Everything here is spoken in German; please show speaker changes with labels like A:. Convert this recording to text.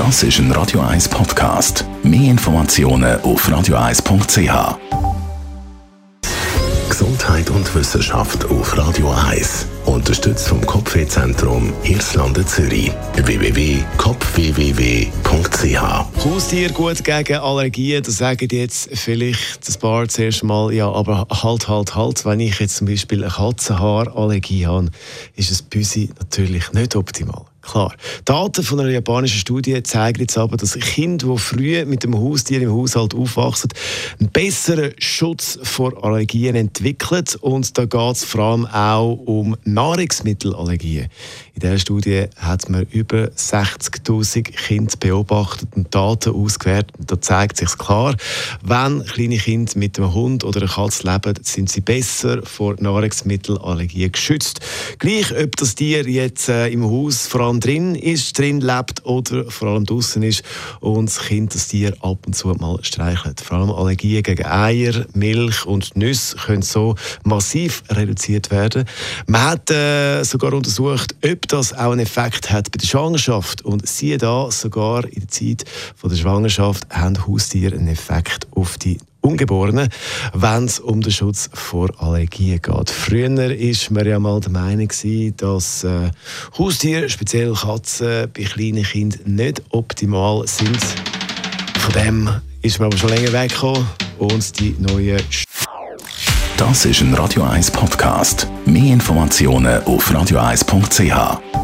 A: Das ist ein Radio 1 Podcast. Mehr Informationen auf radio1.ch. Gesundheit und Wissenschaft auf Radio 1. Unterstützt vom Kopfwehzentrum Irlande Zürich. www.kopfwww.ch
B: Haustier gut gegen Allergien, da sagen jetzt vielleicht das Paar zuerst mal, ja, aber halt, halt, halt, wenn ich jetzt zum Beispiel eine Katzenhaarallergie habe, ist ein Büsi natürlich nicht optimal. Klar. Daten von einer japanischen Studie zeigen jetzt aber, dass Kinder, die früh mit dem Haustier im Haushalt aufwachsen, einen besseren Schutz vor Allergien entwickeln. Und da geht es vor allem auch um Nahrungsmittelallergien. In dieser Studie hat man über 60.000 Kinder beobachtet und Daten ausgewertet. Und da zeigt sich klar, wenn kleine Kinder mit einem Hund oder einer Katze leben, sind sie besser vor Nahrungsmittelallergien geschützt. Gleich, ob das Tier jetzt äh, im Haus vor allem drin ist, drin lebt oder vor allem draußen ist und das Kind das Tier ab und zu mal streichelt. Vor allem Allergien gegen Eier, Milch und Nüsse können so massiv reduziert werden. Man hat äh, sogar untersucht, ob das auch einen Effekt hat bei der Schwangerschaft und siehe da, sogar in der Zeit von der Schwangerschaft haben Haustiere einen Effekt auf die Ungeborenen, wenn es um den Schutz vor Allergien geht. Früher war man ja mal der Meinung, dass äh, Haustiere, speziell Katzen, bei kleinen Kindern nicht optimal sind. Von dem ist man aber schon länger weggekommen und die neue
A: Das ist ein Radio 1 Podcast. Mehr Informationen auf radio1.ch.